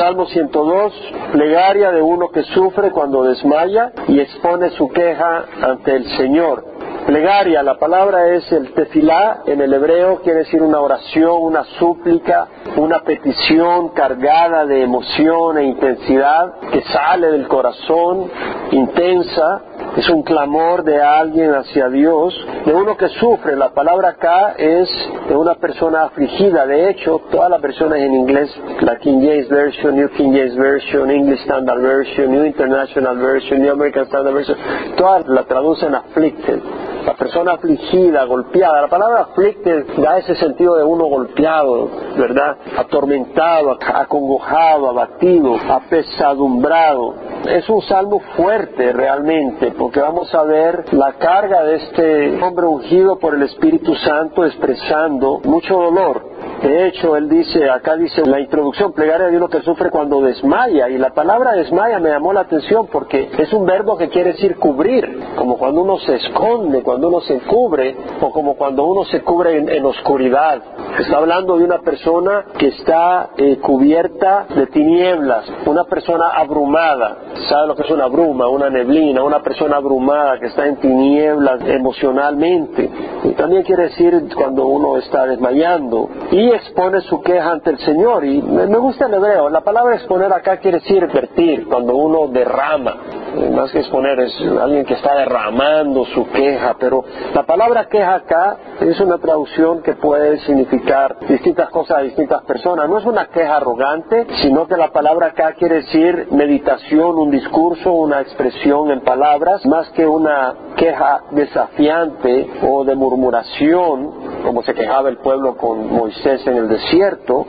Salmo 102, plegaria de uno que sufre cuando desmaya y expone su queja ante el Señor. Plegaria, la palabra es el tefilá en el hebreo, quiere decir una oración, una súplica, una petición cargada de emoción e intensidad que sale del corazón, intensa, es un clamor de alguien hacia Dios, de uno que sufre. La palabra acá es de una persona afligida. De hecho, todas las versiones en inglés, la King James Version, New King James Version, English Standard Version, New International Version, New American Standard Version, todas la traducen afflicted. La persona afligida, golpeada. La palabra afflicted da ese sentido de uno golpeado, ¿verdad? Atormentado, acongojado, abatido, apesadumbrado. Es un salmo fuerte realmente, porque vamos a ver la carga de este hombre ungido por el Espíritu Santo expresando mucho dolor. De hecho, él dice, acá dice la introducción, plegaria de uno que sufre cuando desmaya. Y la palabra desmaya me llamó la atención porque es un verbo que quiere decir cubrir, como cuando uno se esconde, cuando uno se cubre, o como cuando uno se cubre en, oscuridad. Está hablando de una persona que está eh, cubierta de tinieblas, una persona abrumada. ¿Sabe lo que es una bruma, una neblina? Una persona abrumada que está en tinieblas emocionalmente. Y también quiere decir cuando uno está desmayando. Y expone su queja ante el Señor. Y me gusta el hebreo. La palabra exponer acá quiere decir vertir, cuando uno derrama. Más que exponer es alguien que está derramando su queja. Pero la palabra queja acá es una traducción que puede significar distintas cosas a distintas personas. No es una queja arrogante, sino que la palabra acá quiere decir meditación, un discurso, una expresión en palabras, más que una queja desafiante o de murmuración, como se quejaba el pueblo con Moisés en el desierto,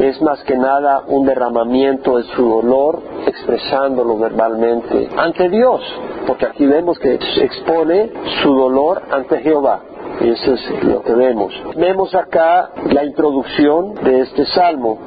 es más que nada un derramamiento de su dolor, expresándolo verbalmente ante Dios, porque aquí vemos que expone su dolor ante Jehová. Y eso es lo que vemos. Vemos acá la introducción de este salmo.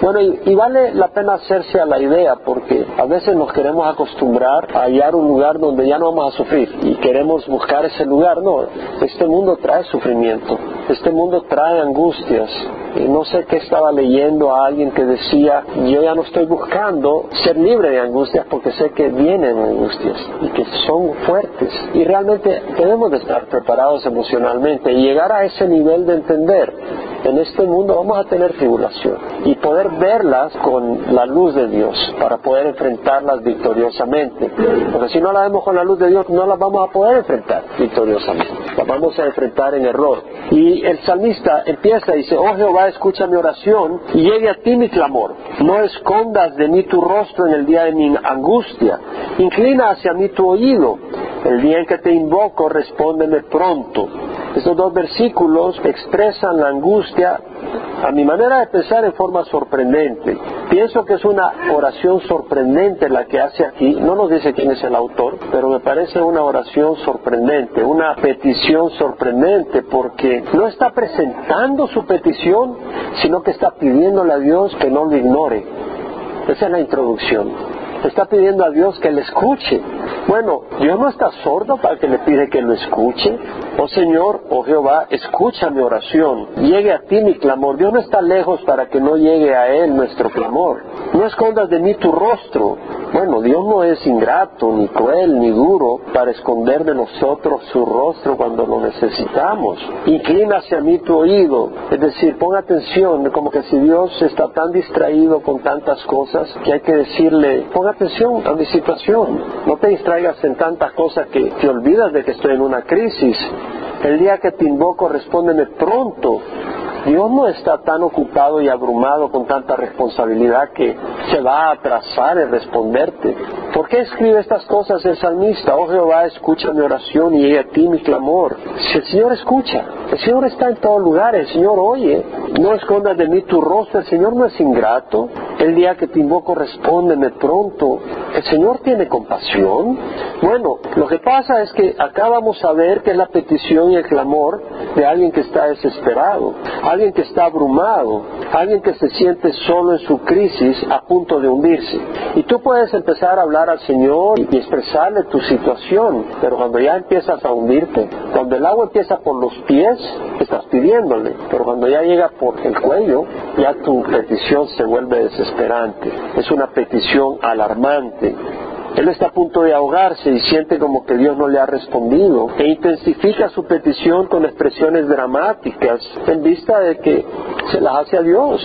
Bueno, y, vale la pena hacerse a la idea porque a veces nos queremos acostumbrar a hallar un lugar donde ya no vamos a sufrir y queremos buscar ese lugar. No, este mundo trae sufrimiento, este mundo trae angustias. Y no sé qué estaba leyendo a alguien que decía, yo ya no estoy buscando ser libre de angustias porque sé que vienen angustias y que son fuertes. Y realmente debemos de estar preparados emocionalmente y llegar a ese nivel de entender en este mundo vamos a tener tribulación y poder verlas con la luz de Dios para poder enfrentarlas victoriosamente. Porque si no las vemos con la luz de Dios no las vamos a poder enfrentar victoriosamente. Las vamos a enfrentar en error. Y el salmista empieza y dice, oh Jehová, escucha mi oración y llegue a ti mi clamor. No escondas de mí tu rostro en el día de mi angustia. Inclina hacia mí tu oído. El día en que te invoco, respóndeme pronto. Estos dos versículos expresan la angustia a mi manera de pensar en forma sorprendente. Pienso que es una oración sorprendente la que hace aquí. No nos dice quién es el autor, pero me parece una oración sorprendente, una petición sorprendente, porque no está presentando su petición, sino que está pidiéndole a Dios que no lo ignore. Esa es la introducción está pidiendo a Dios que le escuche. Bueno, Dios no está sordo para que le pide que lo escuche. Oh Señor, oh Jehová, escucha mi oración. Llegue a ti mi clamor. Dios no está lejos para que no llegue a Él nuestro clamor. No escondas de mí tu rostro. Bueno, Dios no es ingrato, ni cruel, ni duro para esconder de nosotros su rostro cuando lo necesitamos. Inclina hacia mí tu oído. Es decir, pon atención, como que si Dios está tan distraído con tantas cosas que hay que decirle, pon atención a mi situación. No te distraigas en tantas cosas que te olvidas de que estoy en una crisis. El día que te invoco, respóndeme pronto. Dios no está tan ocupado y abrumado con tanta responsabilidad que se va a atrasar en responderte. ¿Por qué escribe estas cosas el salmista? Oh Jehová, escucha mi oración y a ti mi clamor. Si el Señor escucha, el Señor está en todo lugar, el Señor oye. No escondas de mí tu rostro, el Señor no es ingrato. El día que te invoco, respóndeme pronto. El Señor tiene compasión. Bueno, lo que pasa es que acá vamos a ver que es la petición y el clamor de alguien que está desesperado alguien que está abrumado, alguien que se siente solo en su crisis a punto de hundirse. Y tú puedes empezar a hablar al Señor y expresarle tu situación, pero cuando ya empiezas a hundirte, cuando el agua empieza por los pies, estás pidiéndole, pero cuando ya llega por el cuello, ya tu petición se vuelve desesperada desesperante, es una petición alarmante. Él está a punto de ahogarse y siente como que Dios no le ha respondido e intensifica su petición con expresiones dramáticas en vista de que se las hace a Dios.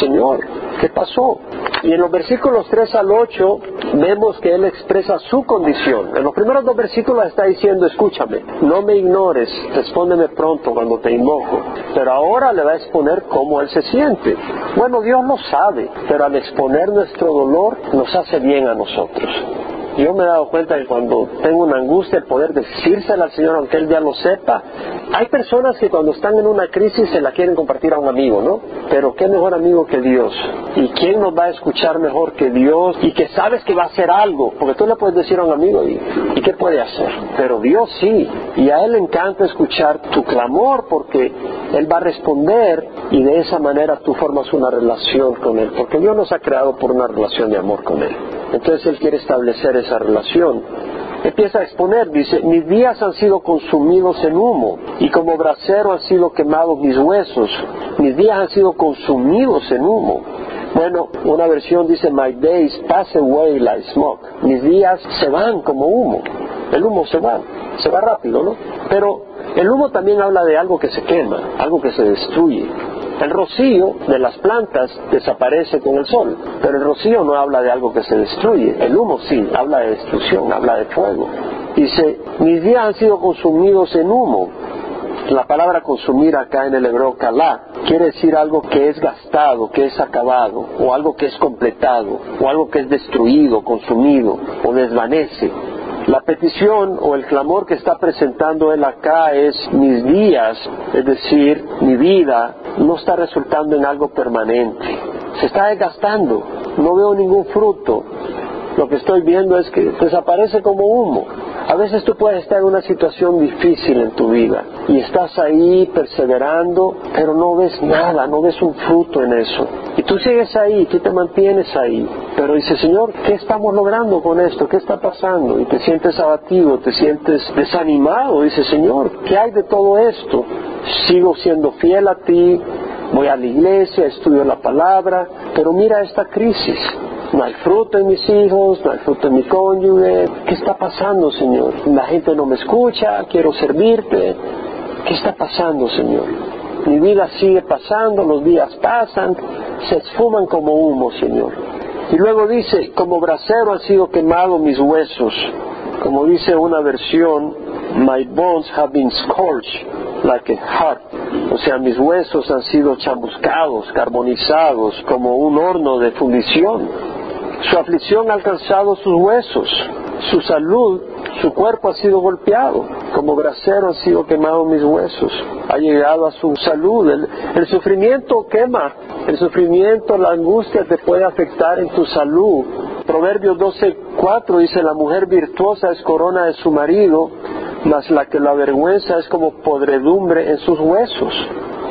Señor, ¿qué pasó? Y en los versículos 3 al 8 vemos que Él expresa su condición. En los primeros dos versículos está diciendo, escúchame, no me ignores, respóndeme pronto cuando te invoco. Pero ahora le va a exponer cómo Él se siente. Bueno, Dios lo sabe, pero al exponer nuestro dolor nos hace bien a nosotros. Yo me he dado cuenta que cuando tengo una angustia, el poder decírsela al Señor, aunque Él ya lo sepa. Hay personas que cuando están en una crisis se la quieren compartir a un amigo, ¿no? Pero qué mejor amigo que Dios. ¿Y quién nos va a escuchar mejor que Dios? Y que sabes que va a hacer algo, porque tú le puedes decir a un amigo, ¿y, ¿y qué puede hacer? Pero Dios sí. Y a Él le encanta escuchar tu clamor porque Él va a responder y de esa manera tú formas una relación con Él, porque Dios nos ha creado por una relación de amor con Él. Entonces Él quiere establecer esa relación. Empieza a exponer, dice, mis días han sido consumidos en humo y como brasero han sido quemados mis huesos. Mis días han sido consumidos en humo. Bueno, una versión dice, my days pass away like smoke. Mis días se van como humo. El humo se va, se va rápido, ¿no? Pero el humo también habla de algo que se quema, algo que se destruye. El rocío de las plantas desaparece con el sol, pero el rocío no habla de algo que se destruye. El humo sí, habla de destrucción, habla de fuego. Dice, mis días han sido consumidos en humo. La palabra consumir acá en el hebreo kalá quiere decir algo que es gastado, que es acabado, o algo que es completado, o algo que es destruido, consumido, o desvanece. La petición o el clamor que está presentando él acá es mis días, es decir, mi vida, no está resultando en algo permanente. Se está desgastando, no veo ningún fruto. Lo que estoy viendo es que desaparece como humo. A veces tú puedes estar en una situación difícil en tu vida y estás ahí perseverando, pero no ves nada, no ves un fruto en eso. Y tú sigues ahí, tú te mantienes ahí, pero dices, Señor, ¿qué estamos logrando con esto? ¿Qué está pasando? Y te sientes abatido, te sientes desanimado. Dices, Señor, ¿qué hay de todo esto? Sigo siendo fiel a ti, voy a la iglesia, estudio la palabra, pero mira esta crisis. No hay fruto en mis hijos, no hay fruto en mi cónyuge. ¿Qué está pasando, Señor? La gente no me escucha, quiero servirte. ¿Qué está pasando, Señor? Mi vida sigue pasando, los días pasan, se esfuman como humo, Señor. Y luego dice, como brasero han sido quemados mis huesos. Como dice una versión, my bones have been scorched like a heart. O sea, mis huesos han sido chamuscados, carbonizados, como un horno de fundición. Su aflicción ha alcanzado sus huesos, su salud, su cuerpo ha sido golpeado, como brasero han sido quemados mis huesos, ha llegado a su salud. El, sufrimiento quema, el sufrimiento, la angustia te puede afectar en tu salud. Proverbios 12:4 dice, la mujer virtuosa es corona de su marido, mas la que la avergüenza es como podredumbre en sus huesos.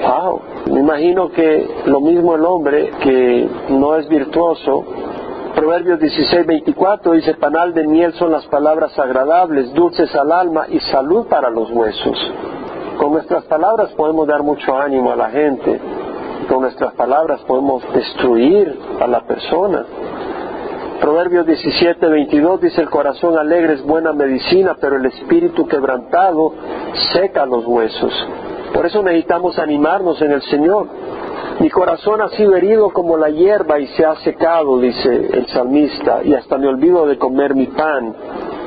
Wow, me imagino que lo mismo el hombre que no es virtuoso Proverbios 16, 24 dice, panal de miel son las palabras agradables, dulces al alma y salud para los huesos. Con nuestras palabras podemos dar mucho ánimo a la gente, con nuestras palabras podemos destruir a la persona. Proverbios 17, 22 dice, el corazón alegre es buena medicina, pero el espíritu quebrantado seca los huesos. Por eso necesitamos animarnos en el Señor. Mi corazón ha sido herido como la hierba y se ha secado, dice el salmista, y hasta me olvido de comer mi pan.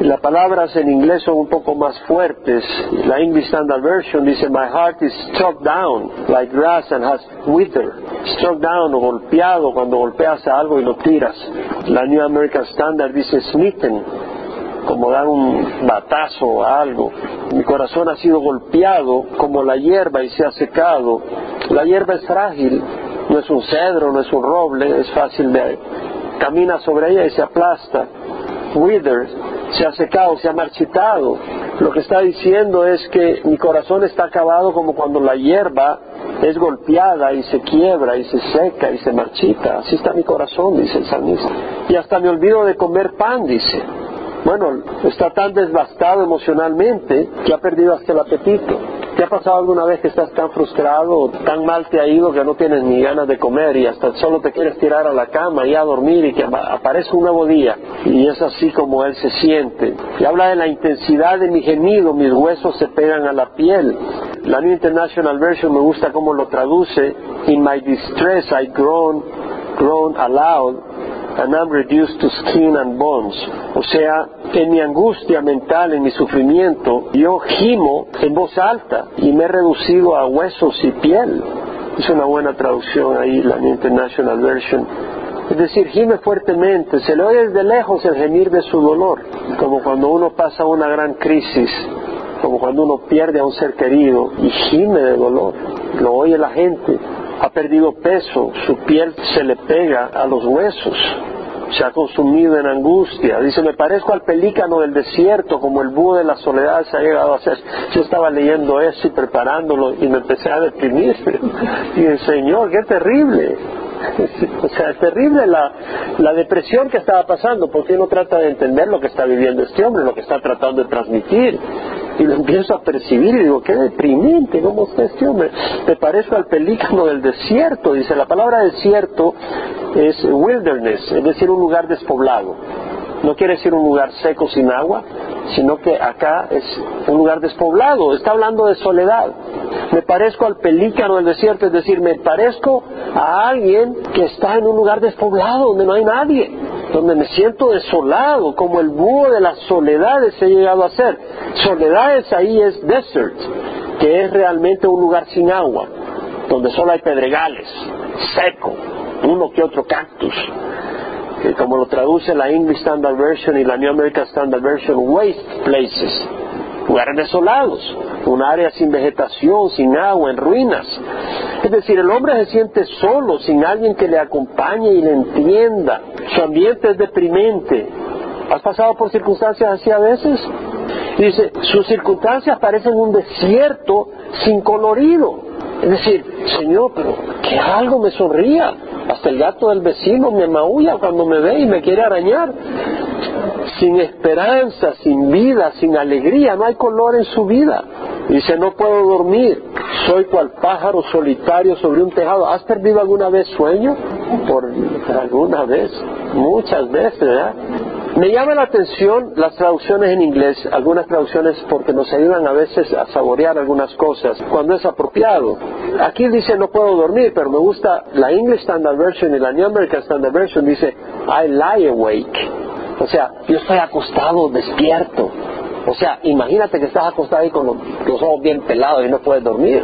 Las palabras en inglés son un poco más fuertes. La English Standard Version dice, My heart is struck down like grass and has withered. Struck down o golpeado cuando golpeas a algo y lo tiras. La New American Standard dice, smitten, como dar un batazo a algo. Mi corazón ha sido golpeado como la hierba y se ha secado. La hierba es frágil, no es un cedro, no es un roble, es fácil de... Camina sobre ella y se aplasta. Wither, se ha secado, se ha marchitado. Lo que está diciendo es que mi corazón está acabado como cuando la hierba es golpeada y se quiebra y se seca y se marchita. Así está mi corazón, dice el salmista. Y hasta me olvido de comer pan, dice. Bueno, está tan desbastado emocionalmente que ha perdido hasta el apetito. ¿Te ha pasado alguna vez que estás tan frustrado o tan mal te ha ido que no tienes ni ganas de comer y hasta solo te quieres tirar a la cama y a dormir y que aparece un nuevo día? Y es así como él se siente. Y habla de la intensidad de mi gemido, mis huesos se pegan a la piel. La New International Version me gusta cómo lo traduce. In my distress I groan, groan aloud and I'm reduced to skin and bones. O sea, en mi angustia mental, en mi sufrimiento, yo gimo en voz alta y me he reducido a huesos y piel. Es una buena traducción ahí, la International Version. Es decir, gime fuertemente, se le oye desde lejos el gemir de su dolor, como cuando uno pasa una gran crisis, como cuando uno pierde a un ser querido y gime de dolor, lo oye la gente, ha perdido peso, su piel se le pega a los huesos, se ha consumido en angustia. Dice, me parezco al pelícano del desierto, como el búho de la soledad se ha llegado a ser. Yo estaba leyendo eso y preparándolo y me empecé a deprimir. Y el Señor, qué terrible. O sea, es terrible la, la depresión que estaba pasando, porque uno trata de entender lo que está viviendo este hombre, lo que está tratando de transmitir. Y lo empiezo a percibir y digo, qué deprimente, ¿cómo está este hombre? Me parezco al pelícano del desierto. Dice, la palabra desierto es wilderness, es decir, un lugar despoblado. No quiere decir un lugar seco sin agua, sino que acá es un lugar despoblado, está hablando de soledad. Me parezco al pelícano del desierto, es decir, me parezco a alguien que está en un lugar despoblado, donde no hay nadie, donde me siento desolado, como el búho de las soledades he llegado a ser. Soledades ahí es desert, que es realmente un lugar sin agua, donde solo hay pedregales, seco, uno que otro cactus como lo traduce la English Standard Version y la New American Standard Version, waste places, lugares desolados, un área sin vegetación, sin agua, en ruinas. Es decir, el hombre se siente solo, sin alguien que le acompañe y le entienda. Su ambiente es deprimente. ¿Has pasado por circunstancias así a veces? Dice, sus circunstancias parecen un desierto sin colorido. Es decir, Señor, pero que algo me sonría. Hasta el gato del vecino me maulla cuando me ve y me quiere arañar. Sin esperanza, sin vida, sin alegría, no hay color en su vida. Dice, no puedo dormir, soy cual pájaro solitario sobre un tejado. ¿Has perdido alguna vez sueño? Por alguna vez, muchas veces, ¿verdad? Me llama la atención las traducciones en inglés, algunas traducciones porque nos ayudan a veces a saborear algunas cosas cuando es apropiado. Aquí dice no puedo dormir, pero me gusta la English Standard Version y la New American Standard Version dice I lie awake. O sea, yo estoy acostado, despierto. O sea, imagínate que estás acostado ahí con los, ojos bien pelados y no puedes dormir.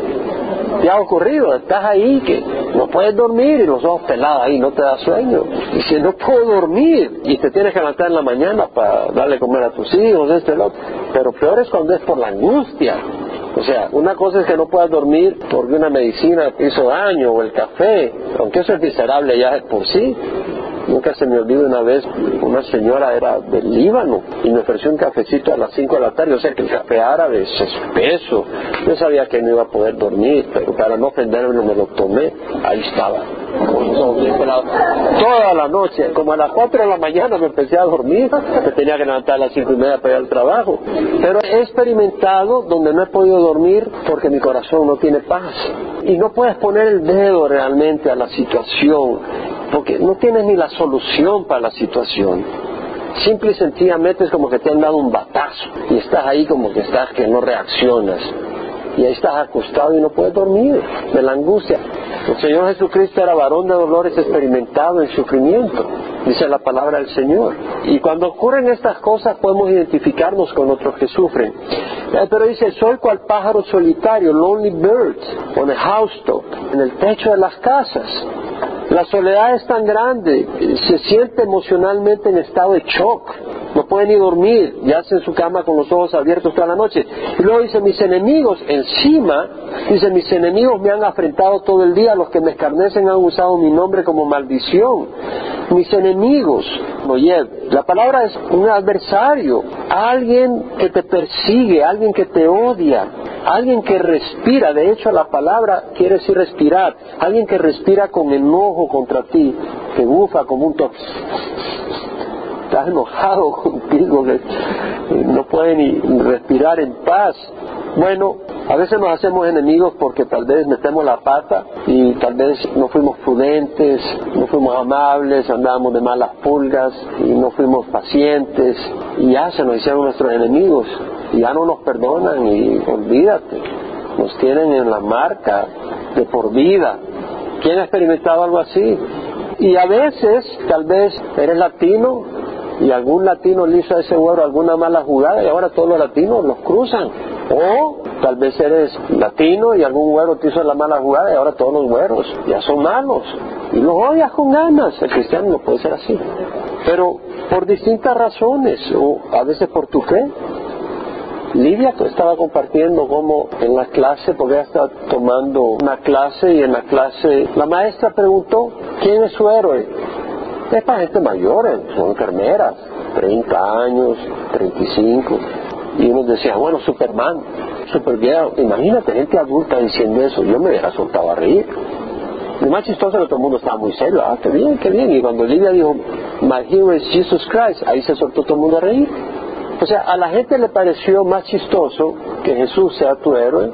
¿Te ha ocurrido? Estás ahí que no puedes dormir y los ojos pelados ahí, no te da sueño. Y si no puedo dormir y te tienes que levantar en la mañana para darle comer a tus hijos, este, el otro. Pero peor es cuando es por la angustia. O sea, una cosa es que no puedas dormir porque una medicina te hizo daño o el café, aunque eso es miserable ya por sí. Nunca se me olvida una vez, una señora era del Líbano y me ofreció un cafecito a las 5 de la tarde, o sea que el café árabe es espeso. Yo sabía que no iba a poder dormir, pero para no ofenderme me lo tomé. Ahí estaba, Toda la noche, como a las 4 de la mañana me empecé a dormir, me tenía que levantar a las 5 y media para ir al trabajo. Pero he experimentado donde no he podido dormir porque mi corazón no tiene paz. Y no puedes poner el dedo realmente a la situación porque no tienes ni la solución para la situación. Simple y sencillamente es como que te han dado un batazo y estás ahí como que estás que no reaccionas. Y ahí estás acostado y no puedes dormir de la angustia. El Señor Jesucristo era varón de dolores experimentado en sufrimiento, dice la palabra del Señor. Y cuando ocurren estas cosas podemos identificarnos con otros que sufren. Eh, pero dice, soy cual pájaro solitario, lonely bird, on a housetop, en el techo de las casas. La soledad es tan grande, se siente emocionalmente en estado de shock, no puede ni dormir, yace en su cama con los ojos abiertos toda la noche. Y luego dice, mis enemigos, encima, dice, mis enemigos me han afrentado todo el día, los que me escarnecen han usado mi nombre como maldición. Mis enemigos, oye, la palabra es un adversario, alguien que te persigue, alguien que te odia, alguien que respira, de hecho la palabra quiere decir respirar, alguien que respira con enojo contra ti, que bufa como un toque está enojado contigo, que no puede ni respirar en paz. Bueno, A veces nos hacemos enemigos porque tal vez metemos la pata y tal vez no fuimos prudentes, no fuimos amables, andábamos de malas pulgas y no fuimos pacientes y ya se nos hicieron nuestros enemigos y ya no nos perdonan y olvídate, nos tienen en la marca de por vida. ¿Quién ha experimentado algo así? Y a veces, tal vez eres latino y algún latino le hizo a ese güero alguna mala jugada y ahora todos los latinos los cruzan. O tal vez eres latino y algún güero te hizo la mala jugada y ahora todos los güeros ya son malos. Y los odias con ganas. El cristiano no puede ser así. Pero por distintas razones, o a veces por tu fe. Lidia estaba compartiendo como en la clase, porque ella estaba tomando una clase y en la clase la maestra preguntó, ¿quién es su héroe? Es para gente mayor, eh, son enfermeras, 30 años, 35. Y uno decía, bueno, Superman, Superman, imagínate gente adulta diciendo eso, yo me hubiera soltado a reír. Lo más chistoso que todo el mundo estaba muy serio, ah, qué bien, qué bien. Y cuando Lidia dijo, My hero is Jesus Christ, ahí se soltó todo el mundo a reír. O sea, a la gente le pareció más chistoso que Jesús sea tu héroe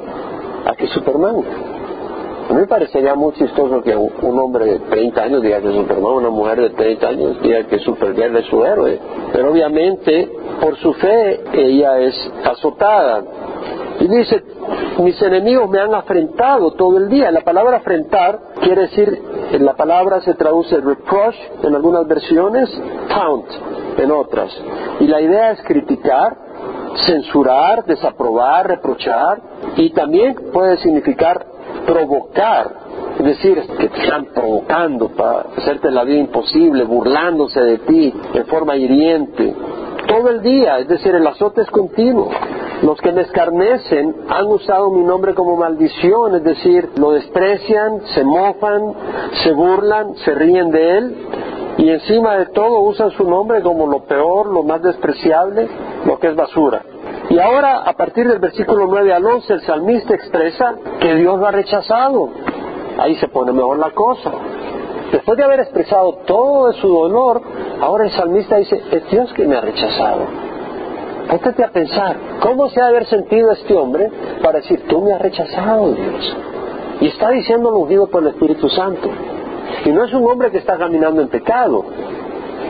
a que Superman. A mí me parecería muy chistoso que un hombre de 30 años diga que es Superman, una mujer de 30 años diga que Supergirl es su héroe. Pero obviamente, por su fe, ella es azotada. Y dice, mis enemigos me han afrentado todo el día. La palabra afrentar quiere decir, en la palabra se traduce reproach en algunas versiones, taunt en otras. Y la idea es criticar, censurar, desaprobar, reprochar, y también puede significar provocar, es decir, que te están provocando para hacerte la vida imposible, burlándose de ti de forma hiriente, todo el día, es decir, el azote es continuo. Los que me escarnecen han usado mi nombre como maldición, es decir, lo desprecian, se mofan, se burlan, se ríen de él y encima de todo usan su nombre como lo peor, lo más despreciable, lo que es basura. Y ahora, a partir del versículo 9 al 11, el salmista expresa que Dios lo ha rechazado. Ahí se pone mejor la cosa. Después de haber expresado todo su dolor, ahora el salmista dice, es Dios que me ha rechazado. Póntate a pensar, ¿cómo se ha de haber sentido este hombre para decir, tú me has rechazado, Dios? Y está diciendo ungido por el Espíritu Santo. Y no es un hombre que está caminando en pecado.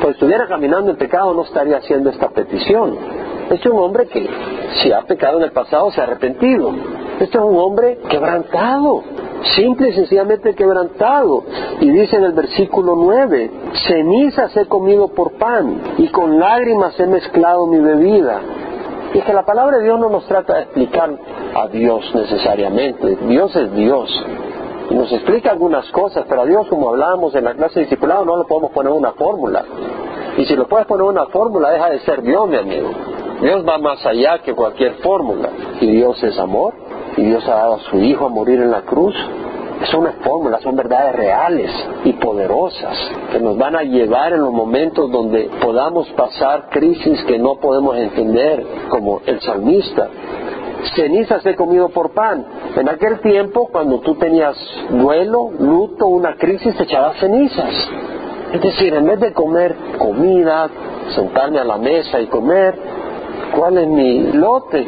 Pues estuviera caminando en pecado no estaría haciendo esta petición. Este es un hombre que, si ha pecado en el pasado, se ha arrepentido. Este es un hombre quebrantado, simple y sencillamente quebrantado. Y dice en el versículo 9, cenizas he comido por pan y con lágrimas he mezclado mi bebida. Y es que la palabra de Dios no nos trata de explicar a Dios necesariamente. Dios es Dios. Y nos explica algunas cosas, pero a Dios, como hablábamos en la clase de discipulado, no le podemos poner una fórmula. Y si lo puedes poner una fórmula, deja de ser Dios, mi amigo. Dios va más allá que cualquier fórmula. Y Dios es amor. Y Dios ha dado a su Hijo a morir en la cruz. Son fórmulas, son verdades reales y poderosas que nos van a llevar en los momentos donde podamos pasar crisis que no podemos entender, como el salmista. Cenizas he comido por pan. En aquel tiempo, cuando tú tenías duelo, luto, una crisis, te echabas cenizas. Es decir, en vez de comer comida, sentarme a la mesa y comer, ¿cuál es mi lote?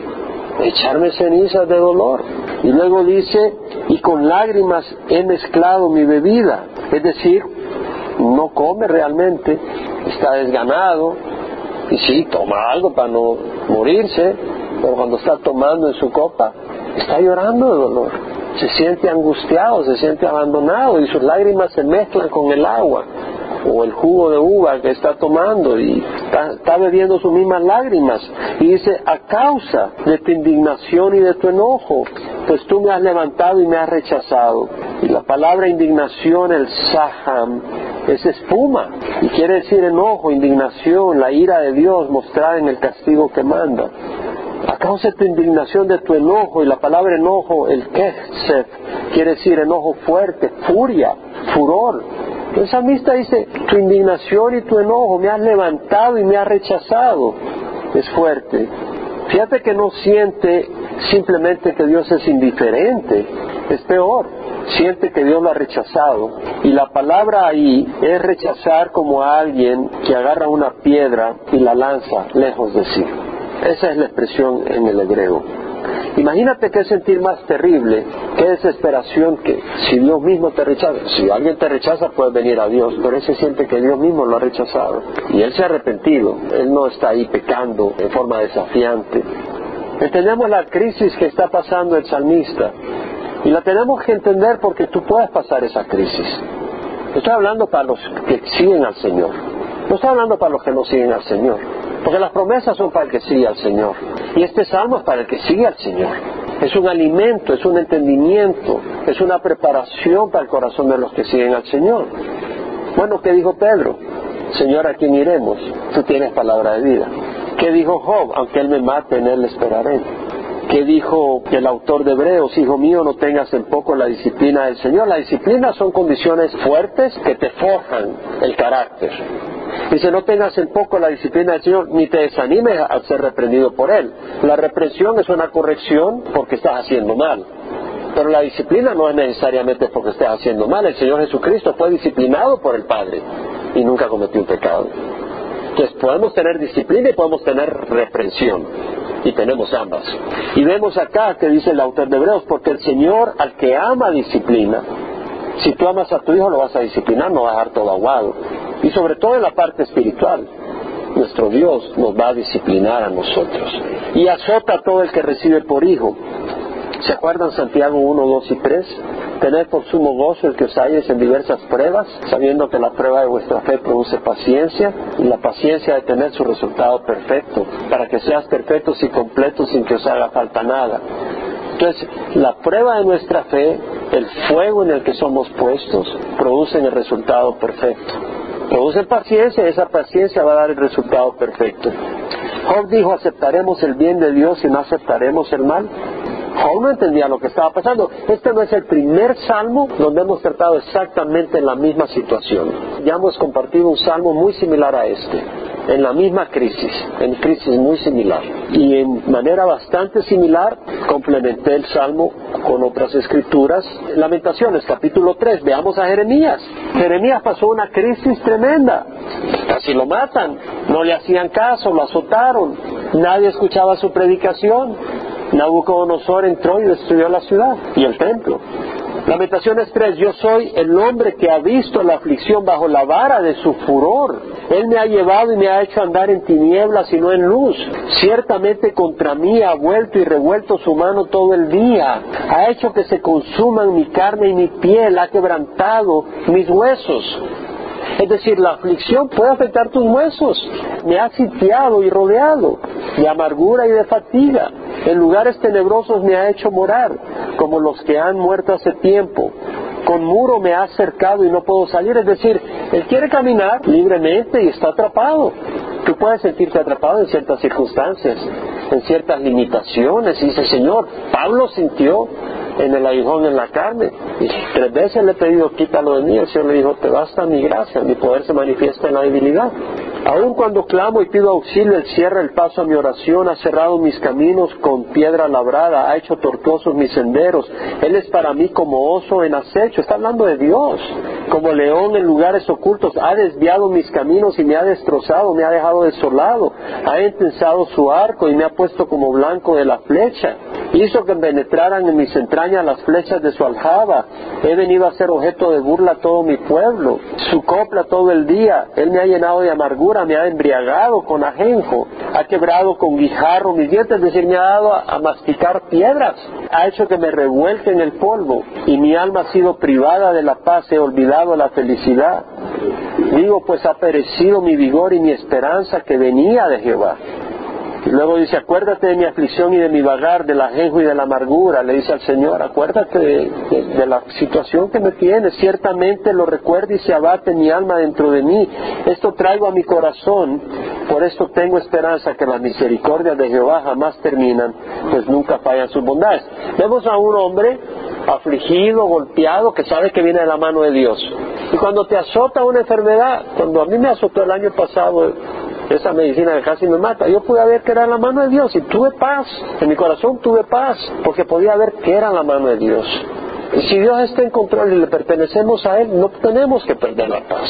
Echarme cenizas de dolor. Y luego dice, y con lágrimas he mezclado mi bebida. Es decir, no come realmente, está desganado, y sí, toma algo para no morirse, pero cuando está tomando en su copa, está llorando de dolor. Se siente angustiado, se siente abandonado y sus lágrimas se mezclan con el agua o el jugo de uva que está tomando y está, bebiendo sus mismas lágrimas. Y dice, a causa de tu indignación y de tu enojo, pues tú me has levantado y me has rechazado. Y la palabra indignación, el saham, es espuma y quiere decir enojo, indignación, la ira de Dios mostrada en el castigo que manda. A causa de tu indignación, de tu enojo, y la palabra enojo, el kesef, quiere decir enojo fuerte, furia, furor, el salmista dice, tu indignación y tu enojo me has levantado y me has rechazado. Es fuerte. Fíjate que no siente simplemente que Dios es indiferente, es peor, siente que Dios lo ha rechazado. Y la palabra ahí es rechazar como a alguien que agarra una piedra y la lanza lejos de sí. Esa es la expresión en el hebreo. Imagínate qué sentir más terrible, qué desesperación que si Dios mismo te rechaza. Si alguien te rechaza, puedes venir a Dios, pero él se siente que Dios mismo lo ha rechazado. Y él se ha arrepentido, él no está ahí pecando en forma desafiante. Entendemos la crisis que está pasando el salmista y la tenemos que entender porque tú puedes pasar esa crisis. Estoy hablando para los que siguen al Señor. No estoy hablando para los que no siguen al Señor. Porque las promesas son para el que sigue al Señor. Y este salmo es para el que sigue al Señor. Es un alimento, es un entendimiento, es una preparación para el corazón de los que siguen al Señor. Bueno, ¿qué dijo Pedro? Señor, ¿a quién iremos? Tú tienes palabra de vida. ¿Qué dijo Job? Aunque él me mate, en él esperaré. ¿Qué dijo el autor de Hebreos? Hijo mío, no tengas en poco la disciplina del Señor. La disciplina son condiciones fuertes que te forjan el carácter. Dice, no tengas en poco la disciplina del Señor, ni te desanimes al ser reprendido por Él. La represión es una corrección porque estás haciendo mal. Pero la disciplina no es necesariamente porque estés haciendo mal. El Señor Jesucristo fue disciplinado por el Padre y nunca cometió un pecado. Entonces podemos tener disciplina y podemos tener reprensión. Y tenemos ambas. Y vemos acá que dice el autor de Hebreos, porque el Señor al que ama disciplina, si tú amas a tu hijo lo vas a disciplinar, no vas a dejar todo aguado. Y sobre todo en la parte espiritual, nuestro Dios nos va a disciplinar a nosotros. Y azota a todo el que recibe por hijo. ¿Se acuerdan Santiago 1, 2 y 3? Tened por sumo gozo el que os halles en diversas pruebas, sabiendo que la prueba de vuestra fe produce paciencia, y la paciencia de tener su resultado perfecto, para que seas perfectos y completos sin que os haga falta nada. Entonces, la prueba de nuestra fe, el fuego en el que somos puestos, producen el resultado perfecto. Producen paciencia y esa paciencia va a dar el resultado perfecto. Job dijo, ¿aceptaremos el bien de Dios y no aceptaremos el mal? Job no entendía lo que estaba pasando. Este no es el primer salmo donde hemos tratado exactamente la misma situación. Ya hemos compartido un salmo muy similar a este en la misma crisis, en crisis muy similar. Y en manera bastante similar complementé el Salmo con otras escrituras. Lamentaciones, capítulo 3, veamos a Jeremías. Jeremías pasó una crisis tremenda. Casi lo matan, no le hacían caso, lo azotaron, nadie escuchaba su predicación. Nabucodonosor entró y destruyó la ciudad y el templo. Lamentaciones 3, yo soy el hombre que ha visto la aflicción bajo la vara de su furor. Él me ha llevado y me ha hecho andar en tinieblas y no en luz. Ciertamente contra mí ha vuelto y revuelto su mano todo el día. Ha hecho que se consuman mi carne y mi piel, ha quebrantado mis huesos. Es decir, la aflicción puede afectar tus huesos. Me ha sitiado y rodeado de amargura y de fatiga. En lugares tenebrosos me ha hecho morar, como los que han muerto hace tiempo. Con muro me ha cercado y no puedo salir. Es decir, él quiere caminar libremente y está atrapado. Tú puedes sentirte atrapado en ciertas circunstancias, en ciertas limitaciones. Y dice, Señor, Pablo sintió en el aguijón en la carne. Y tres veces le he pedido, quítalo de mí. El Señor le dijo, te basta mi gracia, mi poder se manifiesta en la debilidad. Aun cuando clamo y pido auxilio, Él cierra el paso a mi oración, ha cerrado mis caminos con piedra labrada, ha hecho tortuosos mis senderos. Él es para mí como oso en acecho, está hablando de Dios. Como león en lugares ocultos, ha desviado mis caminos y me ha destrozado, me ha dejado desolado. Ha intensado su arco y me ha puesto como blanco de la flecha. Hizo que penetraran en mis entrañas las flechas de su aljaba. He venido a ser objeto de burla a todo mi pueblo. Su copla todo el día. Él me ha llenado de amargura me ha embriagado con ajenjo, ha quebrado con guijarro mis dientes, es decir, me ha dado a, masticar piedras, ha hecho que me revuelque en el polvo y mi alma ha sido privada de la paz, he olvidado la felicidad. Digo, pues ha perecido mi vigor y mi esperanza que venía de Jehová. Y luego dice, acuérdate de mi aflicción y de mi vagar, del ajenjo y de la amargura. Le dice al Señor, acuérdate de, la situación que me tienes. Ciertamente lo recuerda y se abate mi alma dentro de mí. Esto traigo a mi corazón. Por esto tengo esperanza que las misericordias de Jehová jamás terminan, pues nunca fallan sus bondades. Vemos a un hombre afligido, golpeado, que sabe que viene de la mano de Dios. Y cuando te azota una enfermedad, cuando a mí me azotó el año pasado esa medicina casi me mata, yo pude ver que era la mano de Dios y tuve paz, en mi corazón tuve paz, porque podía ver que era la mano de Dios. Si Dios está en control y le pertenecemos a Él, no tenemos que perder la paz.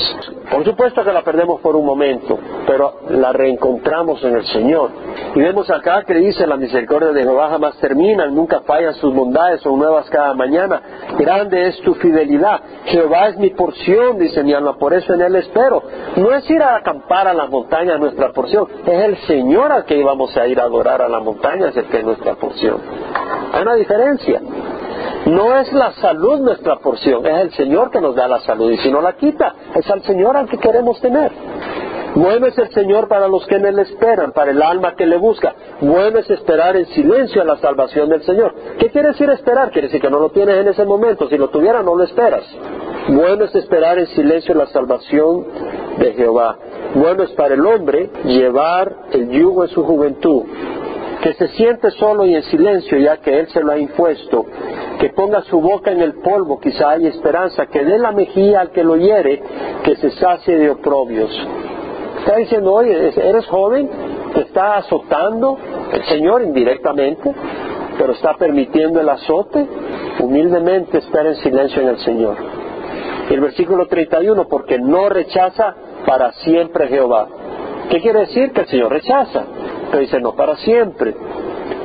Por supuesto que la perdemos por un momento, pero la reencontramos en el Señor. Y vemos acá que dice la misericordia de Jehová jamás termina, nunca fallan sus bondades, son nuevas cada mañana. Grande es tu fidelidad. Jehová es mi porción, dice mi alma, por eso en Él espero. No es ir a acampar a las montañas nuestra porción, es el Señor al que íbamos a ir a adorar a las montañas el que es nuestra porción. Hay una diferencia. No es la salud nuestra porción, es el Señor que nos da la salud y si no la quita, es al Señor al que queremos tener. Bueno es el Señor para los que en Él esperan, para el alma que le busca. Bueno es esperar en silencio a la salvación del Señor. ¿Qué quiere decir esperar? Quiere decir que no lo tienes en ese momento. Si lo tuviera, no lo esperas. Bueno es esperar en silencio la salvación de Jehová. Bueno es para el hombre llevar el yugo en su juventud que se siente solo y en silencio ya que Él se lo ha impuesto, que ponga su boca en el polvo, quizá hay esperanza, que dé la mejilla al que lo hiere, que se sacie de oprobios. Está diciendo, oye, eres joven, te está azotando el Señor indirectamente, pero está permitiendo el azote, humildemente espera en silencio en el Señor. El versículo 31, porque no rechaza para siempre Jehová. ¿Qué quiere decir? Que el Señor rechaza dice no para siempre.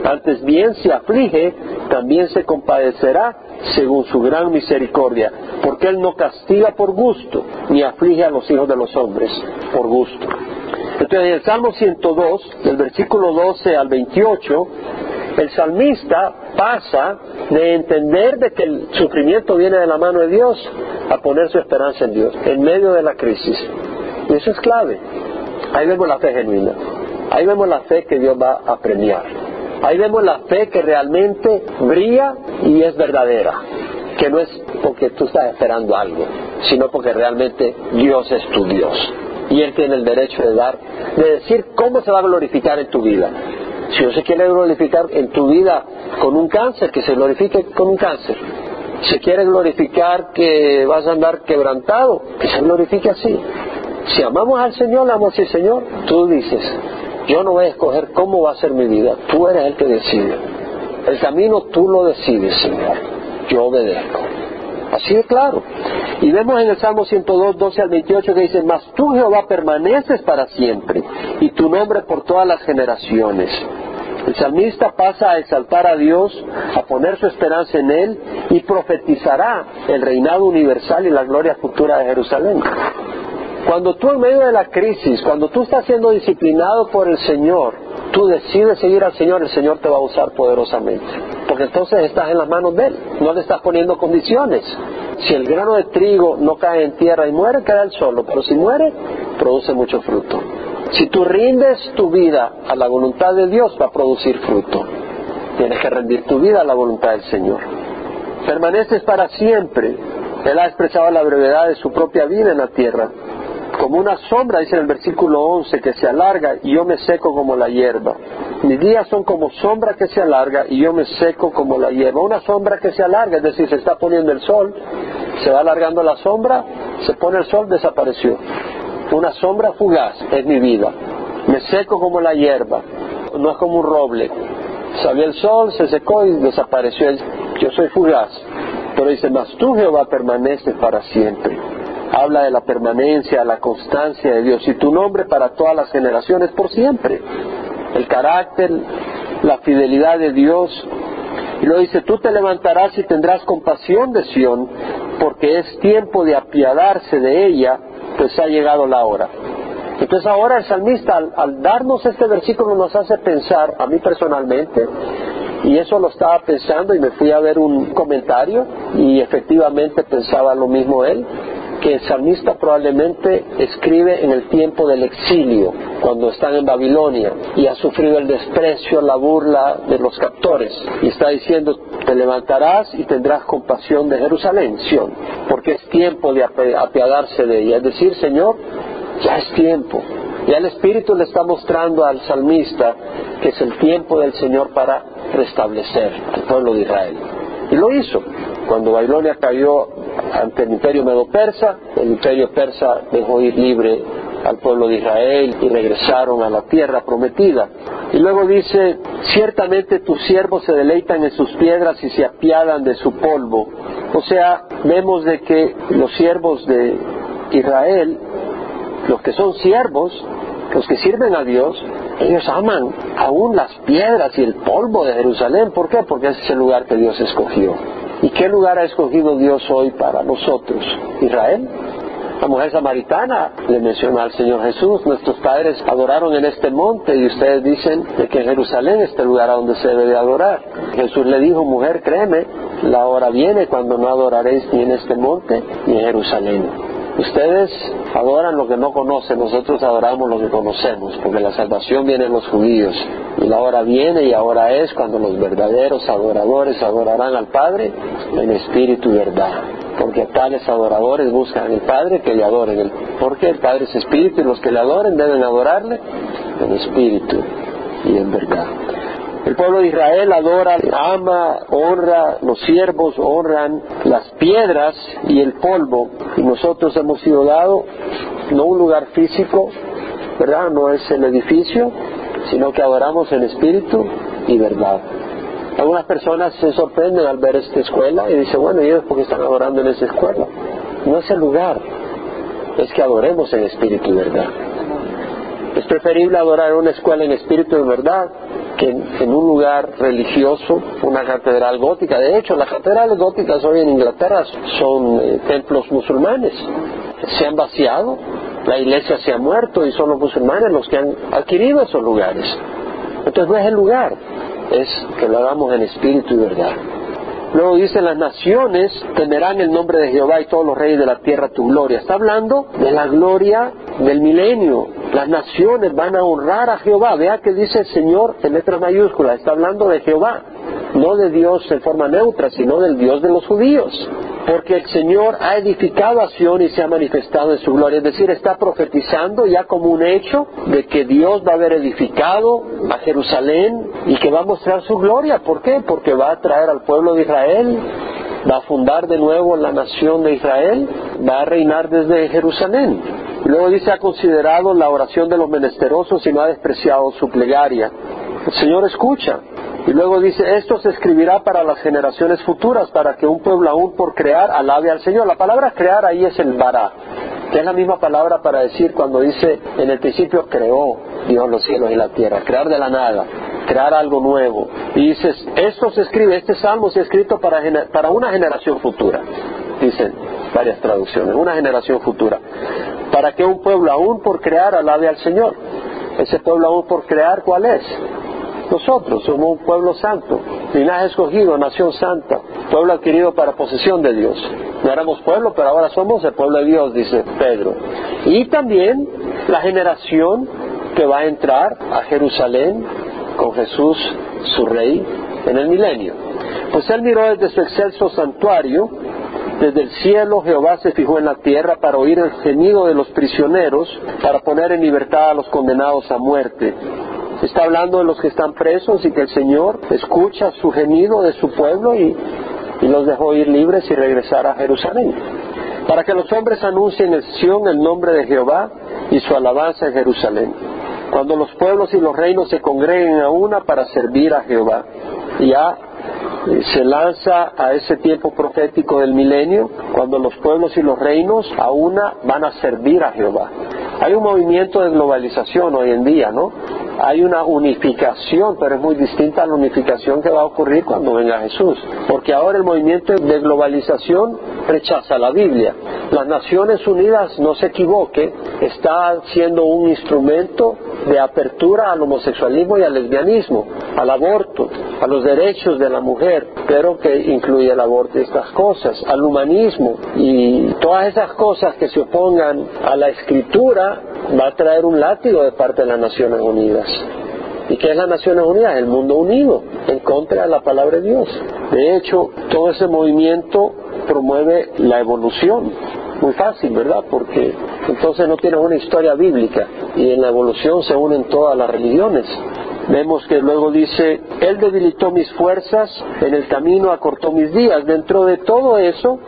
Antes bien se aflige, también se compadecerá según su gran misericordia, porque Él no castiga por gusto, ni aflige a los hijos de los hombres por gusto. Entonces en el Salmo 102, del versículo 12 al 28, el salmista pasa de entender de que el sufrimiento viene de la mano de Dios a poner su esperanza en Dios, en medio de la crisis. Y eso es clave. Ahí vemos la fe genuina. Ahí vemos la fe que Dios va a premiar. Ahí vemos la fe que realmente brilla y es verdadera. Que no es porque tú estás esperando algo, sino porque realmente Dios es tu Dios. Y Él tiene el derecho de dar, de decir cómo se va a glorificar en tu vida. Si Dios se quiere glorificar en tu vida con un cáncer, que se glorifique con un cáncer. Si quiere glorificar que vas a andar quebrantado, que se glorifique así. Si amamos al Señor, le amamos al Señor, tú dices, yo no voy a escoger cómo va a ser mi vida, tú eres el que decide. El camino tú lo decides, Señor. Yo obedezco. Así de claro. Y vemos en el Salmo 102, 12 al 28 que dice, Mas tú Jehová permaneces para siempre, y tu nombre por todas las generaciones. El salmista pasa a exaltar a Dios, a poner su esperanza en Él y profetizará el reinado universal y la gloria futura de Jerusalén. Cuando tú en medio de la crisis, cuando tú estás siendo disciplinado por el Señor, tú decides seguir al Señor, el Señor te va a usar poderosamente. Porque entonces estás en las manos de Él, no le estás poniendo condiciones. Si el grano de trigo no cae en tierra y muere, queda el solo, pero si muere, produce mucho fruto. Si tú rindes tu vida a la voluntad de Dios, va a producir fruto. Tienes que rendir tu vida a la voluntad del Señor. Permaneces para siempre. Él ha expresado la brevedad de su propia vida en la tierra como una sombra, dice en el versículo 11, que se alarga y yo me seco como la hierba. Mis días son como sombra que se alarga y yo me seco como la hierba. Una sombra que se alarga, es decir, se está poniendo el sol, se va alargando la sombra, se pone el sol, desapareció. Una sombra fugaz es mi vida. Me seco como la hierba, no es como un roble. Salió el sol, se secó y desapareció. Yo soy fugaz. Pero dice, mas tú Jehová permaneces para siempre habla de la permanencia, la constancia de Dios y tu nombre para todas las generaciones por siempre. El carácter, la fidelidad de Dios. Y lo dice, tú te levantarás y tendrás compasión de Sión, porque es tiempo de apiadarse de ella, pues ha llegado la hora. Entonces ahora el salmista, al, al darnos este versículo, nos hace pensar, a mí personalmente, y eso lo estaba pensando y me fui a ver un comentario y efectivamente pensaba lo mismo él, que el salmista probablemente escribe en el tiempo del exilio, cuando están en Babilonia y ha sufrido el desprecio, la burla de los captores. Y está diciendo, te levantarás y tendrás compasión de Jerusalén, Sion, porque es tiempo de apiadarse de ella. Es decir, Señor, ya es tiempo. Ya el Espíritu le está mostrando al salmista que es el tiempo del Señor para restablecer al pueblo de Israel. Y lo hizo. Cuando Babilonia cayó ante el imperio medo-persa, el imperio persa dejó ir libre al pueblo de Israel y regresaron a la tierra prometida. Y luego dice, ciertamente tus siervos se deleitan en sus piedras y se apiadan de su polvo, O sea, vemos de que los siervos de Israel, los que son siervos, los que sirven a Dios, ellos aman aún las piedras y el polvo de Jerusalén. ¿Por qué? Porque ese es el lugar que Dios escogió. ¿Y qué lugar ha escogido Dios hoy para nosotros? Israel. La mujer samaritana le menciona al Señor Jesús, nuestros padres adoraron en este monte y ustedes dicen de que en Jerusalén es el lugar a donde se debe de adorar. Jesús le dijo, mujer, créeme, la hora viene cuando no adoraréis ni en este monte ni en Jerusalén. Ustedes adoran lo que no conocen, nosotros adoramos lo que conocemos, porque la salvación viene en los judíos. Y la hora viene y ahora es cuando los verdaderos adoradores adorarán al Padre en espíritu y verdad. Porque tales adoradores buscan al Padre que le adoren. Porque el Padre es espíritu y los que le adoren deben adorarle en espíritu y en verdad. El pueblo de Israel adora, ama, honra, los siervos honran las piedras y el polvo. Y nosotros hemos sido dados no un lugar físico, ¿verdad? No es el edificio, sino que adoramos en espíritu y verdad. Algunas personas se sorprenden al ver esta escuela y dicen, bueno, ¿y ellos por qué están adorando en esa escuela? No es el lugar, es que adoremos en espíritu y verdad. Es preferible adorar en una escuela en espíritu y verdad que en, un lugar religioso, una catedral gótica. De hecho, las catedrales góticas hoy en Inglaterra son eh, templos musulmanes. Se han vaciado, la iglesia se ha muerto y son los musulmanes los que han adquirido esos lugares. Entonces no es el lugar, es que lo hagamos en espíritu y verdad. Luego dice, las naciones temerán el nombre de Jehová y todos los reyes de la tierra tu gloria. Está hablando de la gloria del milenio. Las naciones van a honrar a Jehová. Vea que dice el Señor en letras mayúsculas. Está hablando de Jehová, no de Dios en forma neutra, sino del Dios de los judíos porque el Señor ha edificado a Sion y se ha manifestado en su gloria. Es decir, está profetizando ya como un hecho de que Dios va a haber edificado a Jerusalén y que va a mostrar su gloria. ¿Por qué? Porque va a traer al pueblo de Israel, va a fundar de nuevo la nación de Israel, va a reinar desde Jerusalén. Luego dice, ha considerado la oración de los menesterosos y no ha despreciado su plegaria. El Señor escucha, y luego dice, esto se escribirá para las generaciones futuras, para que un pueblo aún por crear alabe al Señor. La palabra crear ahí es el bara, que es la misma palabra para decir cuando dice, en el principio creó Dios los cielos y la tierra, crear de la nada, crear algo nuevo. Y dices, esto se escribe, este salmo se ha escrito para, para una generación futura, dicen varias traducciones, una generación futura, para que un pueblo aún por crear alabe al Señor. Ese pueblo aún por crear, ¿cuál es? Nosotros somos un pueblo santo, linaje escogido, nación santa, pueblo adquirido para posesión de Dios. No éramos pueblo, pero ahora somos el pueblo de Dios, dice Pedro. Y también la generación que va a entrar a Jerusalén con Jesús, su rey, en el milenio. Pues él miró desde su excelso santuario, desde el cielo Jehová se fijó en la tierra para oír el gemido de los prisioneros, para poner en libertad a los condenados a muerte Está hablando de los que están presos y que el Señor escucha su gemido de su pueblo y, los dejó ir libres y regresar a Jerusalén. Para que los hombres anuncien en Sion el nombre de Jehová y su alabanza en Jerusalén. Cuando los pueblos y los reinos se congreguen a una para servir a Jehová. Ya se lanza a ese tiempo profético del milenio, cuando los pueblos y los reinos a una van a servir a Jehová. Hay un movimiento de globalización hoy en día, ¿no? hay una unificación, pero es muy distinta a la unificación que va a ocurrir cuando venga Jesús. Porque ahora el movimiento de globalización rechaza la Biblia. Las Naciones Unidas, no se equivoque, está siendo un instrumento de apertura al homosexualismo y al lesbianismo, al aborto, a los derechos de la mujer, pero que incluye el aborto y estas cosas, al humanismo y todas esas cosas que se opongan a la escritura va a traer un látigo de parte de las Naciones Unidas. ¿Y qué es las Naciones Unidas? El mundo unido en contra de la palabra de Dios. De hecho, todo ese movimiento promueve la evolución. Muy fácil, ¿verdad? Porque entonces no tienes una historia bíblica y en la evolución se unen todas las religiones. Vemos que luego dice, Él debilitó mis fuerzas, en el camino acortó mis días. Dentro de todo eso,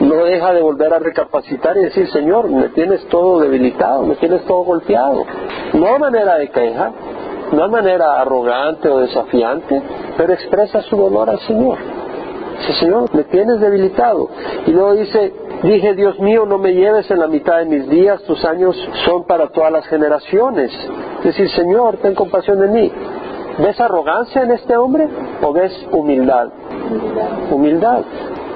no deja de volver a recapacitar y decir, Señor, me tienes todo debilitado, me tienes todo golpeado. No a manera de queja, no a manera arrogante o desafiante, pero expresa su dolor al Señor. Dice, Señor, me tienes debilitado. Y luego dice, dije, Dios mío, no me lleves en la mitad de mis días, tus años son para todas las generaciones. Es decir, Señor, ten compasión de mí. ¿Ves arrogancia en este hombre o ves humildad? Humildad.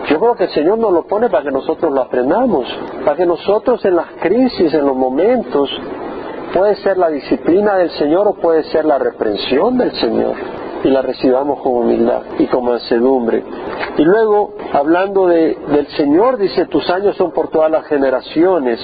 Yo creo que el Señor nos lo pone para que nosotros lo aprendamos, para que nosotros en las crisis, en los momentos, puede ser la disciplina del Señor o puede ser la reprensión del Señor y la recibamos con humildad y con mansedumbre. Y luego, hablando de, del Señor, dice, tus años son por todas las generaciones,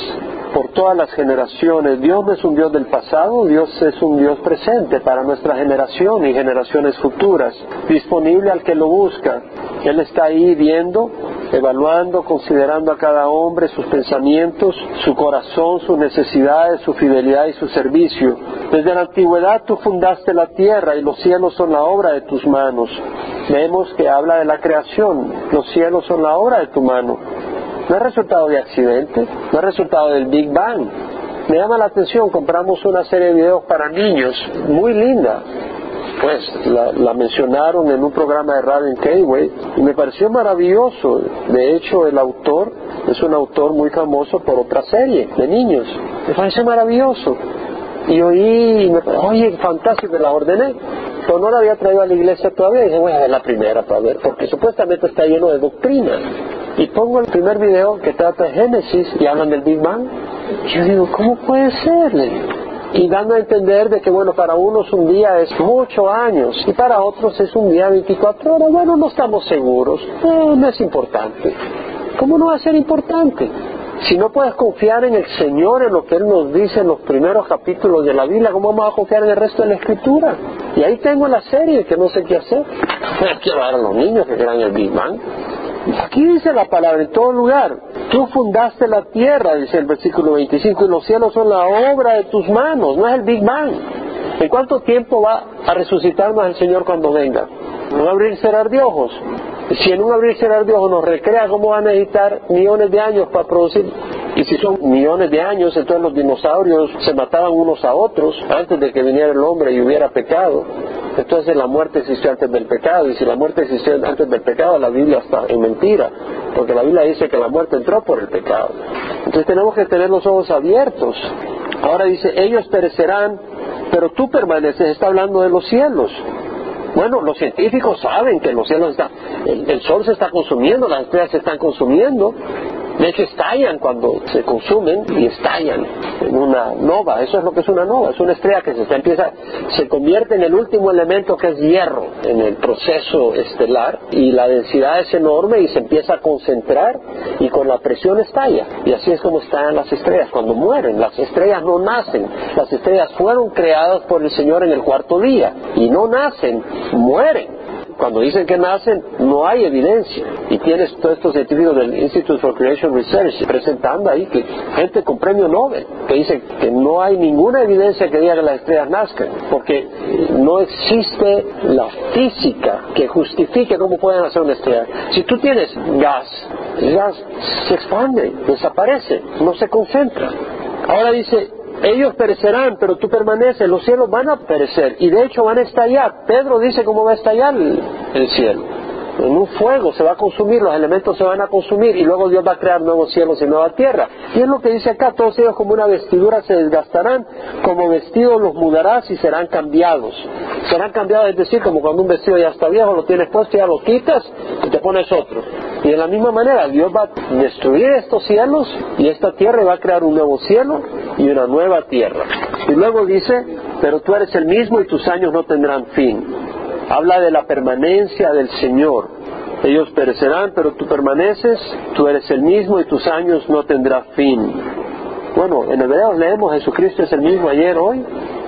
por todas las generaciones. Dios no es un Dios del pasado, Dios es un Dios presente para nuestra generación y generaciones futuras, disponible al que lo busca. Él está ahí viendo, evaluando, considerando a cada hombre sus pensamientos, su corazón, sus necesidades, su fidelidad y su servicio. Desde la antigüedad tú fundaste la tierra y los cielos son la obra de tus manos. Vemos que habla de la creación, los cielos son la obra de tu mano. No es resultado de accidente, no es resultado del Big Bang. Me llama la atención, compramos una serie de videos para niños, muy linda, pues la, mencionaron en un programa de radio en Keyway y me pareció maravilloso. De hecho, el autor es un autor muy famoso por otra serie de niños. Me parece maravilloso. Y oí, me, oye, fantástico, me la ordené. Pero no la había traído a la iglesia todavía. Y dije, voy a ver la primera para ver, porque supuestamente está lleno de doctrina. Y pongo el primer video que trata de Génesis y hablan del Big Bang. Y yo digo, ¿cómo puede ser? Y dando a entender de que bueno para unos un día es muchos años y para otros es un día 24 horas. Bueno no estamos seguros. No, no es importante. ¿cómo no va a ser importante? si no puedes confiar en el Señor en lo que Él nos dice en los primeros capítulos de la Biblia ¿cómo vamos a confiar en el resto de la Escritura? y ahí tengo la serie que no sé qué hacer. Quiero dar a los niños que crean el Big Bang Aquí dice la palabra en todo lugar. Tú fundaste la tierra, dice el versículo 25, y los cielos son la obra de tus manos, no es el Big Bang. ¿En cuánto tiempo va a resucitarnos el Señor cuando venga? ¿En un abrir y cerrar de ojos? Si en un abrir cerrar de ojos nos recrea, ¿cómo van a necesitar millones de años para producir? Y si son millones de años, entonces los dinosaurios se mataban unos a otros antes de que viniera el hombre y hubiera pecado. Entonces la muerte existió antes del pecado, y si la muerte existió antes del pecado, la Biblia está en mentira, porque la Biblia dice que la muerte entró por el pecado. Entonces tenemos que tener los ojos abiertos. Ahora dice, ellos perecerán, pero tú permaneces, está hablando de los cielos. Bueno, los científicos saben que los cielos están, el, el sol se está consumiendo, las estrellas se están consumiendo, de hecho, estallan cuando se consumen y estallan en una nova. Eso es lo que es una nova. Es una estrella que se empieza, se convierte en el último elemento que es hierro en el proceso estelar y la densidad es enorme y se empieza a concentrar y con la presión estalla. Y así es como están las estrellas cuando mueren. Las estrellas no nacen. Las estrellas fueron creadas por el Señor en el cuarto día y no nacen, mueren cuando dicen que nacen, no hay evidencia. Tienes todos estos científicos del Institute for Creation Research presentando ahí que gente con premio Nobel, que dicen que no hay ninguna evidencia que diga que las estrellas nazcan, porque no existe la física que justifique cómo pueden hacer una estrella. Si tú tienes gas, el gas se expande, desaparece, no se concentra. Ahora dice, ellos perecerán, pero tú permaneces, los cielos van a perecer y de hecho van a estallar. Pedro dice cómo va a estallar el, cielo. En un fuego se va a consumir, los elementos se van a consumir y luego Dios va a crear nuevos cielos y nueva tierra. Y es lo que dice acá, todos ellos como una vestidura se desgastarán, como vestidos los mudarás y serán cambiados. Serán cambiados, es decir, como cuando un vestido ya está viejo, lo tienes puesto, ya lo quitas y te pones otro. Y de la misma manera, Dios va a destruir estos cielos y esta tierra y va a crear un nuevo cielo y una nueva tierra. Y luego dice, pero tú eres el mismo y tus años no tendrán fin. Habla de la permanencia del Señor. Ellos perecerán, pero tú permaneces, tú eres el mismo y tus años no tendrán fin. Bueno, en Hebreos leemos Jesucristo es el mismo ayer, hoy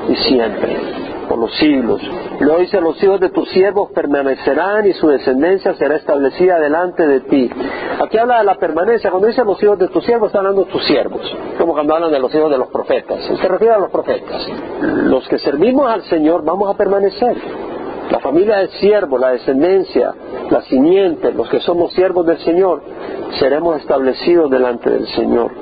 y siempre por los siglos. Luego dice, los hijos de tus siervos permanecerán y su descendencia será establecida delante de ti. Aquí habla de la permanencia. Cuando dice los hijos de tus siervos, está hablando de tus siervos. Como cuando hablan de los hijos de los profetas. Se refiere a los profetas. Los que servimos al Señor vamos a permanecer. La familia del siervo, la descendencia, la simiente, los que somos siervos del Señor, seremos establecidos delante del Señor.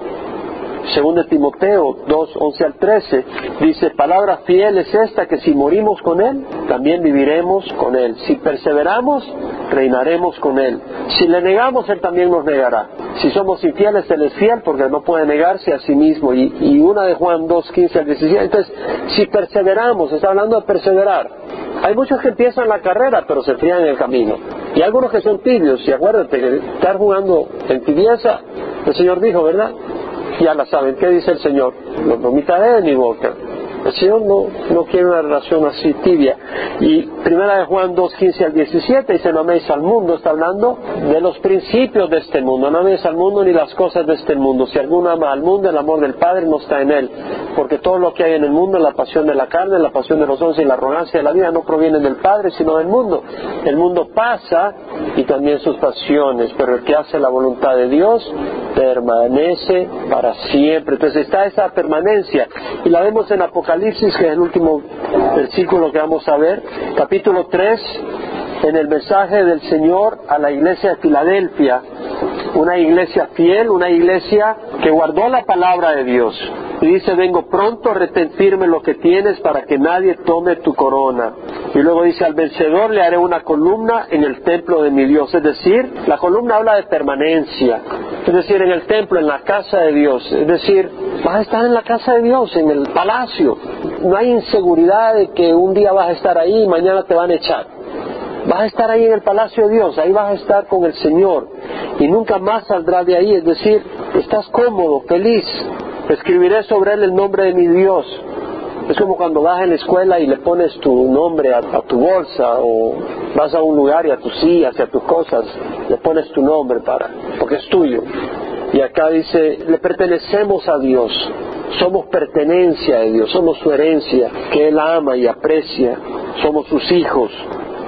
Según de Timoteo 2, 11 al 13, dice, palabra fiel es esta, que si morimos con Él, también viviremos con Él. Si perseveramos, reinaremos con Él. Si le negamos, Él también nos negará. Si somos infieles, Él es fiel porque no puede negarse a sí mismo. Y, y una de Juan 2, 15 al 17. Entonces, si perseveramos, está hablando de perseverar. Hay muchos que empiezan la carrera, pero se frían en el camino. Y algunos que son tibios, y acuérdate que estar jugando en tibieza, el Señor dijo, ¿verdad? Ya la saben, ¿qué dice el Señor? Lo vomitaré de mi boca. El Señor no, no quiere una relación así tibia. Y primera de Juan 2, 15 al 17 dice, no améis al mundo, está hablando de los principios de este mundo. No améis al mundo ni las cosas de este mundo. Si alguno ama al mundo, el amor del Padre no está en él. Porque todo lo que hay en el mundo, la pasión de la carne, la pasión de los once y la arrogancia de la vida, no provienen del Padre, sino del mundo. El mundo pasa y también sus pasiones, pero el que hace la voluntad de Dios permanece para siempre. Entonces está esa permanencia y la vemos en Apocalipsis Apocalipsis, que es el último versículo que vamos a ver, capítulo 3, en el mensaje del Señor a la iglesia de Filadelfia, una iglesia fiel, una iglesia que guardó la palabra de Dios. Y dice, vengo pronto, retén firme lo que tienes para que nadie tome tu corona. Y luego dice, al vencedor le haré una columna en el templo de mi Dios. Es decir, la columna habla de permanencia. Es decir, en el templo, en la casa de Dios. Es decir, vas a estar en la casa de Dios, en el palacio. No hay inseguridad de que un día vas a estar ahí y mañana te van a echar. Vas a estar ahí en el palacio de Dios, ahí vas a estar con el Señor y nunca más saldrás de ahí. Es decir, estás cómodo, feliz. Escribiré sobre él el nombre de mi Dios. Es como cuando vas en la escuela y le pones tu nombre a, a, tu bolsa o vas a un lugar y a tus sillas y a tus cosas le pones tu nombre para, porque es tuyo. Y acá dice, le pertenecemos a Dios, somos pertenencia de Dios, somos su herencia, que Él ama y aprecia, somos sus hijos.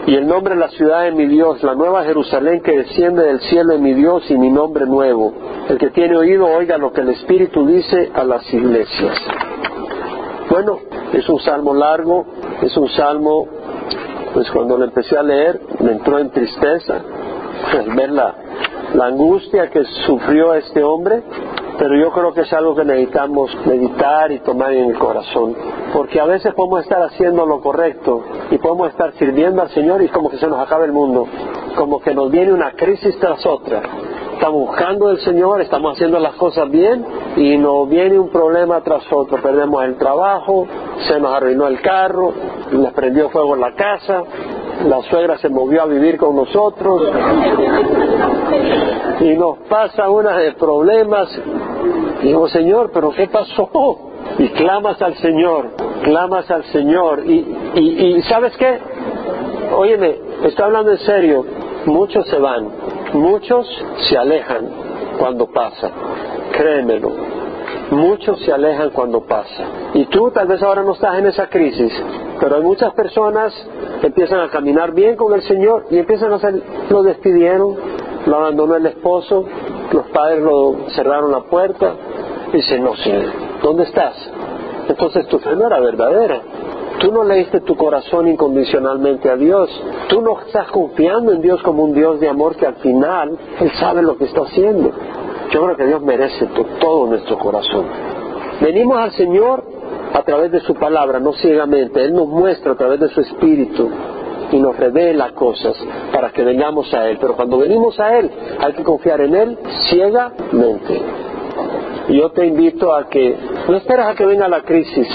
Y el nombre de la ciudad de mi Dios, la nueva Jerusalén que desciende del cielo de mi Dios y mi nombre nuevo. El que tiene oído oiga lo que el Espíritu dice a las iglesias. Bueno, es un salmo largo, es un salmo, pues cuando lo empecé a leer me entró en tristeza al ver la, angustia que sufrió este hombre, pero yo creo que es algo que necesitamos meditar y tomar en el corazón, porque a veces podemos estar haciendo lo correcto y podemos estar sirviendo al Señor y como que se nos acaba el mundo, como que nos viene una crisis tras otra. Estamos buscando al Señor, estamos haciendo las cosas bien y nos viene un problema tras otro. Perdemos el trabajo, se nos arruinó el carro, nos prendió fuego en la casa, la suegra se movió a vivir con nosotros y nos pasa una de problemas. Digo, Señor, pero ¿qué pasó? Y clamas al Señor, clamas al Señor. Y, y, y ¿sabes qué? Óyeme, estoy hablando en serio. Muchos se van, muchos se alejan cuando pasa. Créemelo. Muchos se alejan cuando pasa. Y tú tal vez ahora no estás en esa crisis, pero hay muchas personas que empiezan a caminar bien con el Señor y empiezan a hacer, lo despidieron, lo abandonó el esposo, los padres lo cerraron la puerta, y dice, no sé, ¿dónde estás? Entonces tu fe no era verdadera. Tú no leíste tu corazón incondicionalmente a Dios. Tú no estás confiando en Dios como un Dios de amor que al final Él sabe lo que está haciendo. Yo creo que Dios merece todo nuestro corazón. Venimos al Señor a través de su palabra, no ciegamente. Él nos muestra a través de su espíritu y nos revela cosas para que vengamos a Él. Pero cuando venimos a Él hay que confiar en Él ciegamente. Yo te invito a que no esperes a que venga la crisis,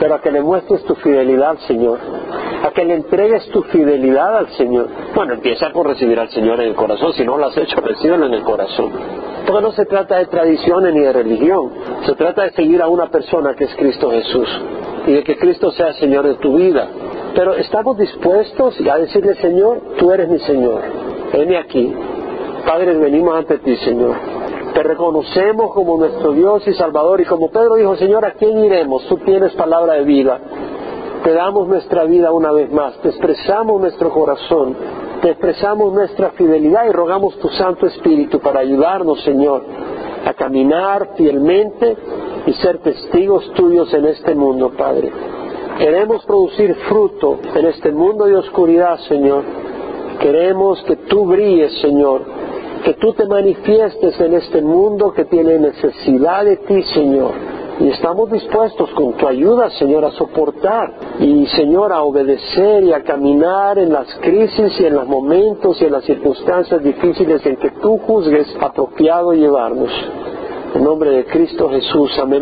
pero a que le muestres tu fidelidad al Señor, a que le entregues tu fidelidad al Señor. Bueno, empieza por recibir al Señor en el corazón, si no lo has hecho, recíbelo en el corazón. Porque no se trata de tradiciones ni de religión, se trata de seguir a una persona que es Cristo Jesús y de que Cristo sea Señor de tu vida. Pero estamos dispuestos a decirle, Señor, tú eres mi Señor, heme aquí. Padre, venimos ante ti, Señor. Te reconocemos como nuestro Dios y Salvador y como Pedro dijo, Señor, ¿a quién iremos? Tú tienes palabra de vida. Te damos nuestra vida una vez más, te expresamos nuestro corazón, te expresamos nuestra fidelidad y rogamos tu Santo Espíritu para ayudarnos, Señor, a caminar fielmente y ser testigos tuyos en este mundo, Padre. Queremos producir fruto en este mundo de oscuridad, Señor. Queremos que tú brilles, Señor. que tú te manifiestes en este mundo que tiene necesidad de ti, Señor. Y estamos dispuestos con tu ayuda, Señor, a soportar y, Señor, a obedecer y a caminar en las crisis y en los momentos y en las circunstancias difíciles en que tú juzgues apropiado llevarnos. En nombre de Cristo Jesús, amén.